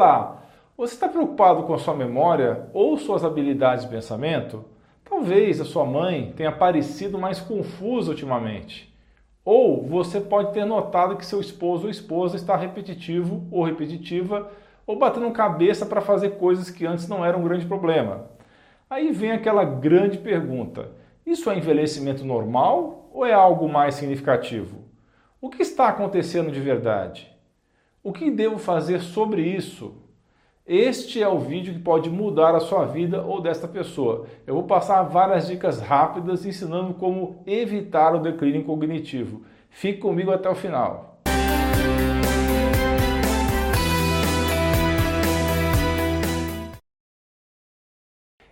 Olá, você está preocupado com a sua memória ou suas habilidades de pensamento? Talvez a sua mãe tenha parecido mais confusa ultimamente. Ou você pode ter notado que seu esposo ou esposa está repetitivo ou repetitiva ou batendo cabeça para fazer coisas que antes não eram um grande problema. Aí vem aquela grande pergunta: isso é envelhecimento normal ou é algo mais significativo? O que está acontecendo de verdade? O que devo fazer sobre isso? Este é o vídeo que pode mudar a sua vida ou desta pessoa. Eu vou passar várias dicas rápidas ensinando como evitar o declínio cognitivo. Fique comigo até o final.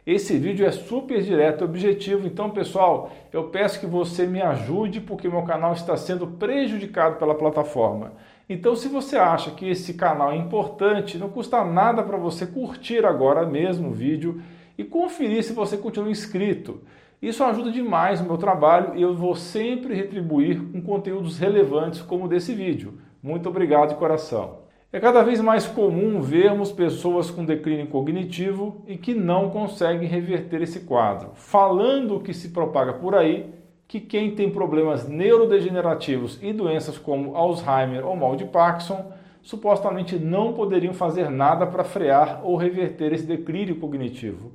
Esse vídeo é super direto e objetivo, então pessoal, eu peço que você me ajude porque meu canal está sendo prejudicado pela plataforma. Então se você acha que esse canal é importante, não custa nada para você curtir agora mesmo o vídeo e conferir se você continua inscrito. Isso ajuda demais o meu trabalho e eu vou sempre retribuir com conteúdos relevantes como o desse vídeo. Muito obrigado de coração. É cada vez mais comum vermos pessoas com declínio cognitivo e que não conseguem reverter esse quadro, falando que se propaga por aí que quem tem problemas neurodegenerativos e doenças como Alzheimer ou mal de Parkinson supostamente não poderiam fazer nada para frear ou reverter esse declínio cognitivo.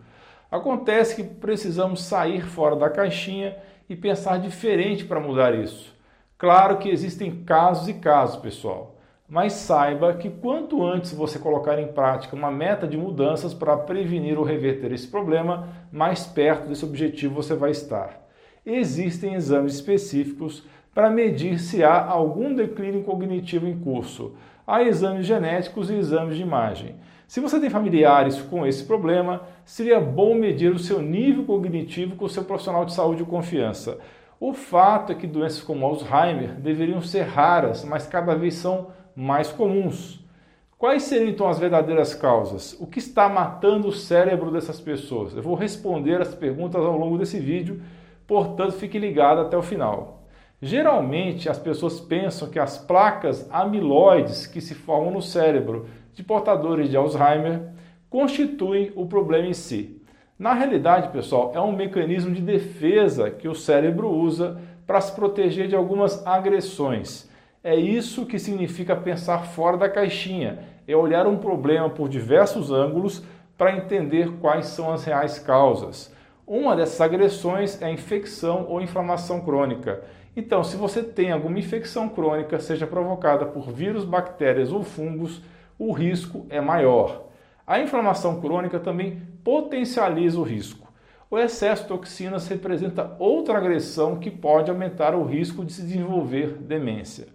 Acontece que precisamos sair fora da caixinha e pensar diferente para mudar isso. Claro que existem casos e casos, pessoal mas saiba que quanto antes você colocar em prática uma meta de mudanças para prevenir ou reverter esse problema, mais perto desse objetivo você vai estar. Existem exames específicos para medir se há algum declínio cognitivo em curso. Há exames genéticos e exames de imagem. Se você tem familiares com esse problema, seria bom medir o seu nível cognitivo com o seu profissional de saúde de confiança. O fato é que doenças como Alzheimer deveriam ser raras, mas cada vez são mais comuns. Quais seriam então as verdadeiras causas? O que está matando o cérebro dessas pessoas? Eu vou responder as perguntas ao longo desse vídeo, portanto fique ligado até o final. Geralmente as pessoas pensam que as placas amiloides que se formam no cérebro de portadores de Alzheimer constituem o problema em si. Na realidade, pessoal, é um mecanismo de defesa que o cérebro usa para se proteger de algumas agressões. É isso que significa pensar fora da caixinha, é olhar um problema por diversos ângulos para entender quais são as reais causas. Uma dessas agressões é a infecção ou inflamação crônica. Então, se você tem alguma infecção crônica, seja provocada por vírus, bactérias ou fungos, o risco é maior. A inflamação crônica também potencializa o risco. O excesso de toxinas representa outra agressão que pode aumentar o risco de se desenvolver demência.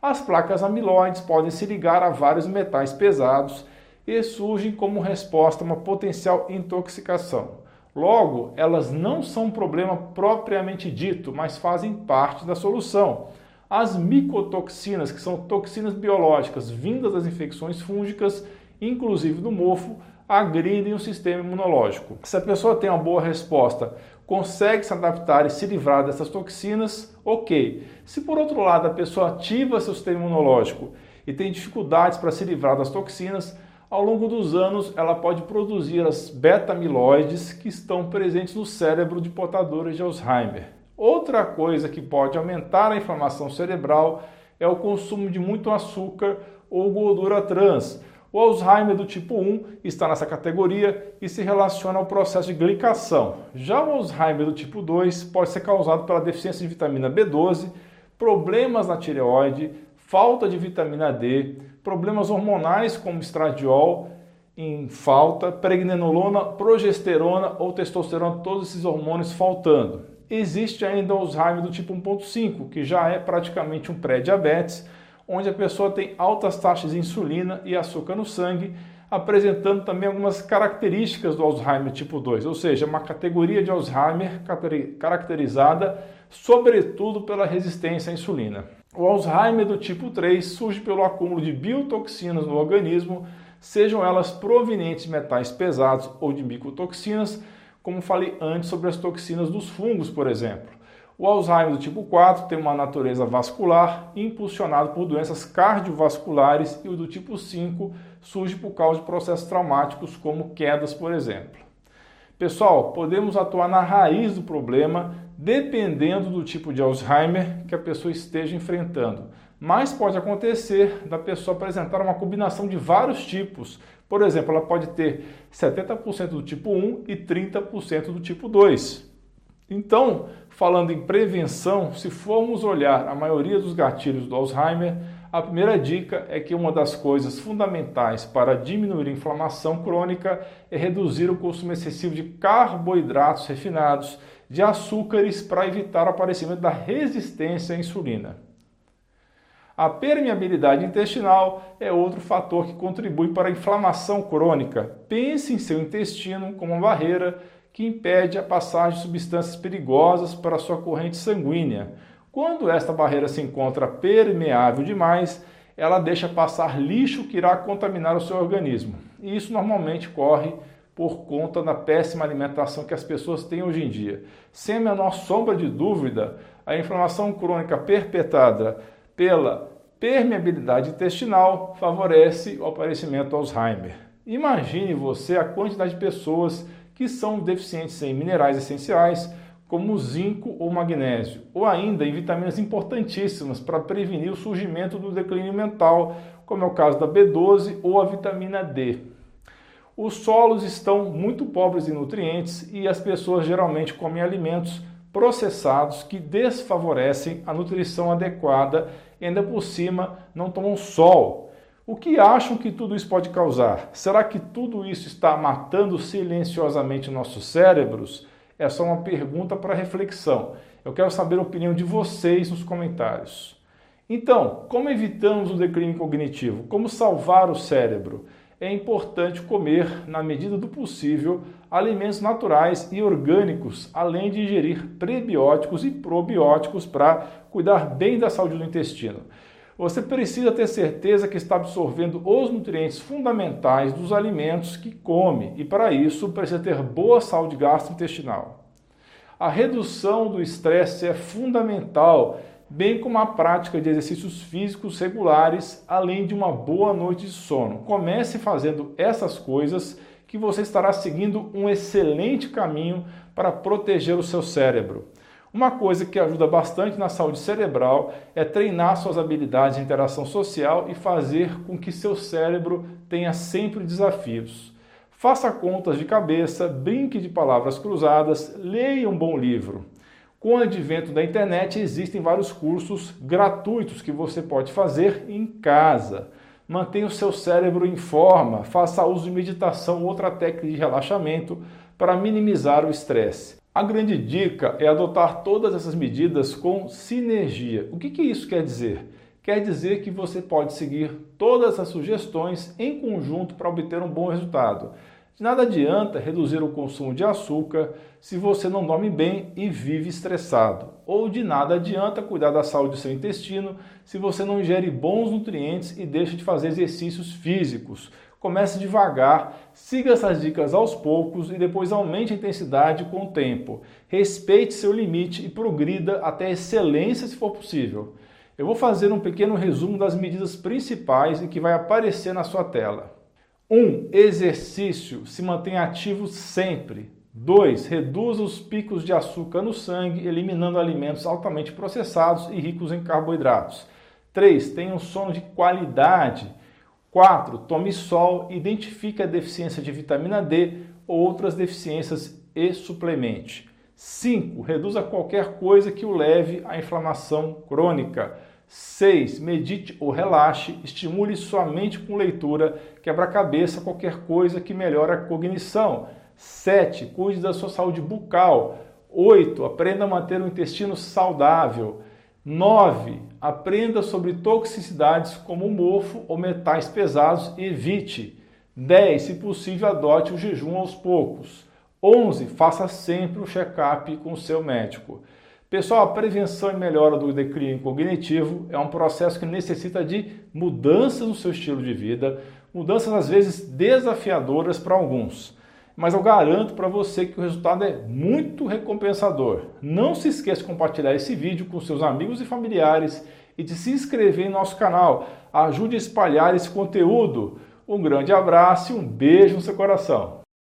As placas amiloides podem se ligar a vários metais pesados e surgem como resposta a uma potencial intoxicação. Logo, elas não são um problema propriamente dito, mas fazem parte da solução. As micotoxinas, que são toxinas biológicas vindas das infecções fúngicas, inclusive do mofo, agridem o sistema imunológico. Se a pessoa tem uma boa resposta, consegue se adaptar e se livrar dessas toxinas, ok. Se por outro lado a pessoa ativa seu sistema imunológico e tem dificuldades para se livrar das toxinas, ao longo dos anos ela pode produzir as beta-amiloides que estão presentes no cérebro de portadores de Alzheimer. Outra coisa que pode aumentar a inflamação cerebral é o consumo de muito açúcar ou gordura trans, o Alzheimer do tipo 1 está nessa categoria e se relaciona ao processo de glicação. Já o Alzheimer do tipo 2 pode ser causado pela deficiência de vitamina B12, problemas na tireoide, falta de vitamina D, problemas hormonais como estradiol em falta, pregnenolona, progesterona ou testosterona, todos esses hormônios faltando. Existe ainda o Alzheimer do tipo 1.5, que já é praticamente um pré-diabetes, onde a pessoa tem altas taxas de insulina e açúcar no sangue, apresentando também algumas características do Alzheimer tipo 2, ou seja, uma categoria de Alzheimer caracterizada sobretudo pela resistência à insulina. O Alzheimer do tipo 3 surge pelo acúmulo de biotoxinas no organismo, sejam elas provenientes de metais pesados ou de micotoxinas, como falei antes sobre as toxinas dos fungos, por exemplo. O Alzheimer do tipo 4 tem uma natureza vascular, impulsionado por doenças cardiovasculares, e o do tipo 5 surge por causa de processos traumáticos como quedas, por exemplo. Pessoal, podemos atuar na raiz do problema dependendo do tipo de Alzheimer que a pessoa esteja enfrentando. Mas pode acontecer da pessoa apresentar uma combinação de vários tipos. Por exemplo, ela pode ter 70% do tipo 1 e 30% do tipo 2. Então, falando em prevenção, se formos olhar a maioria dos gatilhos do Alzheimer, a primeira dica é que uma das coisas fundamentais para diminuir a inflamação crônica é reduzir o consumo excessivo de carboidratos refinados, de açúcares, para evitar o aparecimento da resistência à insulina. A permeabilidade intestinal é outro fator que contribui para a inflamação crônica. Pense em seu intestino como uma barreira que impede a passagem de substâncias perigosas para sua corrente sanguínea. Quando esta barreira se encontra permeável demais, ela deixa passar lixo que irá contaminar o seu organismo. E isso normalmente corre por conta da péssima alimentação que as pessoas têm hoje em dia. Sem a menor sombra de dúvida, a inflamação crônica perpetrada pela permeabilidade intestinal favorece o aparecimento do Alzheimer. Imagine você a quantidade de pessoas que são deficientes em minerais essenciais, como zinco ou magnésio, ou ainda em vitaminas importantíssimas para prevenir o surgimento do declínio mental, como é o caso da B12 ou a vitamina D. Os solos estão muito pobres em nutrientes e as pessoas geralmente comem alimentos processados que desfavorecem a nutrição adequada e ainda por cima não tomam sol, o que acham que tudo isso pode causar? Será que tudo isso está matando silenciosamente nossos cérebros? É só uma pergunta para reflexão. Eu quero saber a opinião de vocês nos comentários. Então, como evitamos o declínio cognitivo? Como salvar o cérebro? É importante comer, na medida do possível, alimentos naturais e orgânicos, além de ingerir prebióticos e probióticos para cuidar bem da saúde do intestino. Você precisa ter certeza que está absorvendo os nutrientes fundamentais dos alimentos que come e, para isso, precisa ter boa saúde gastrointestinal. A redução do estresse é fundamental, bem como a prática de exercícios físicos regulares, além de uma boa noite de sono. Comece fazendo essas coisas que você estará seguindo um excelente caminho para proteger o seu cérebro. Uma coisa que ajuda bastante na saúde cerebral é treinar suas habilidades de interação social e fazer com que seu cérebro tenha sempre desafios. Faça contas de cabeça, brinque de palavras cruzadas, leia um bom livro. Com o advento da internet, existem vários cursos gratuitos que você pode fazer em casa. Mantenha o seu cérebro em forma, faça uso de meditação ou outra técnica de relaxamento para minimizar o estresse. A grande dica é adotar todas essas medidas com sinergia. O que, que isso quer dizer? Quer dizer que você pode seguir todas as sugestões em conjunto para obter um bom resultado. De nada adianta reduzir o consumo de açúcar se você não dorme bem e vive estressado. Ou de nada adianta cuidar da saúde do seu intestino se você não ingere bons nutrientes e deixa de fazer exercícios físicos. Comece devagar, siga essas dicas aos poucos e depois aumente a intensidade com o tempo. Respeite seu limite e progrida até a excelência se for possível. Eu vou fazer um pequeno resumo das medidas principais e que vai aparecer na sua tela. 1. Um, exercício. Se mantenha ativo sempre. 2. Reduza os picos de açúcar no sangue, eliminando alimentos altamente processados e ricos em carboidratos. 3. Tenha um sono de qualidade. 4. Tome sol, identifique a deficiência de vitamina D ou outras deficiências e suplemente. 5. Reduza qualquer coisa que o leve à inflamação crônica. 6. Medite ou relaxe, estimule sua mente com leitura, quebra-cabeça, qualquer coisa que melhore a cognição. 7. Cuide da sua saúde bucal. 8. Aprenda a manter o intestino saudável. 9. Aprenda sobre toxicidades como mofo ou metais pesados e evite. 10. Se possível, adote o jejum aos poucos. 11. Faça sempre um check-up com o seu médico. Pessoal, a prevenção e melhora do declínio cognitivo é um processo que necessita de mudanças no seu estilo de vida, mudanças às vezes desafiadoras para alguns mas eu garanto para você que o resultado é muito recompensador. Não se esqueça de compartilhar esse vídeo com seus amigos e familiares e de se inscrever em nosso canal. Ajude a espalhar esse conteúdo. Um grande abraço e um beijo no seu coração.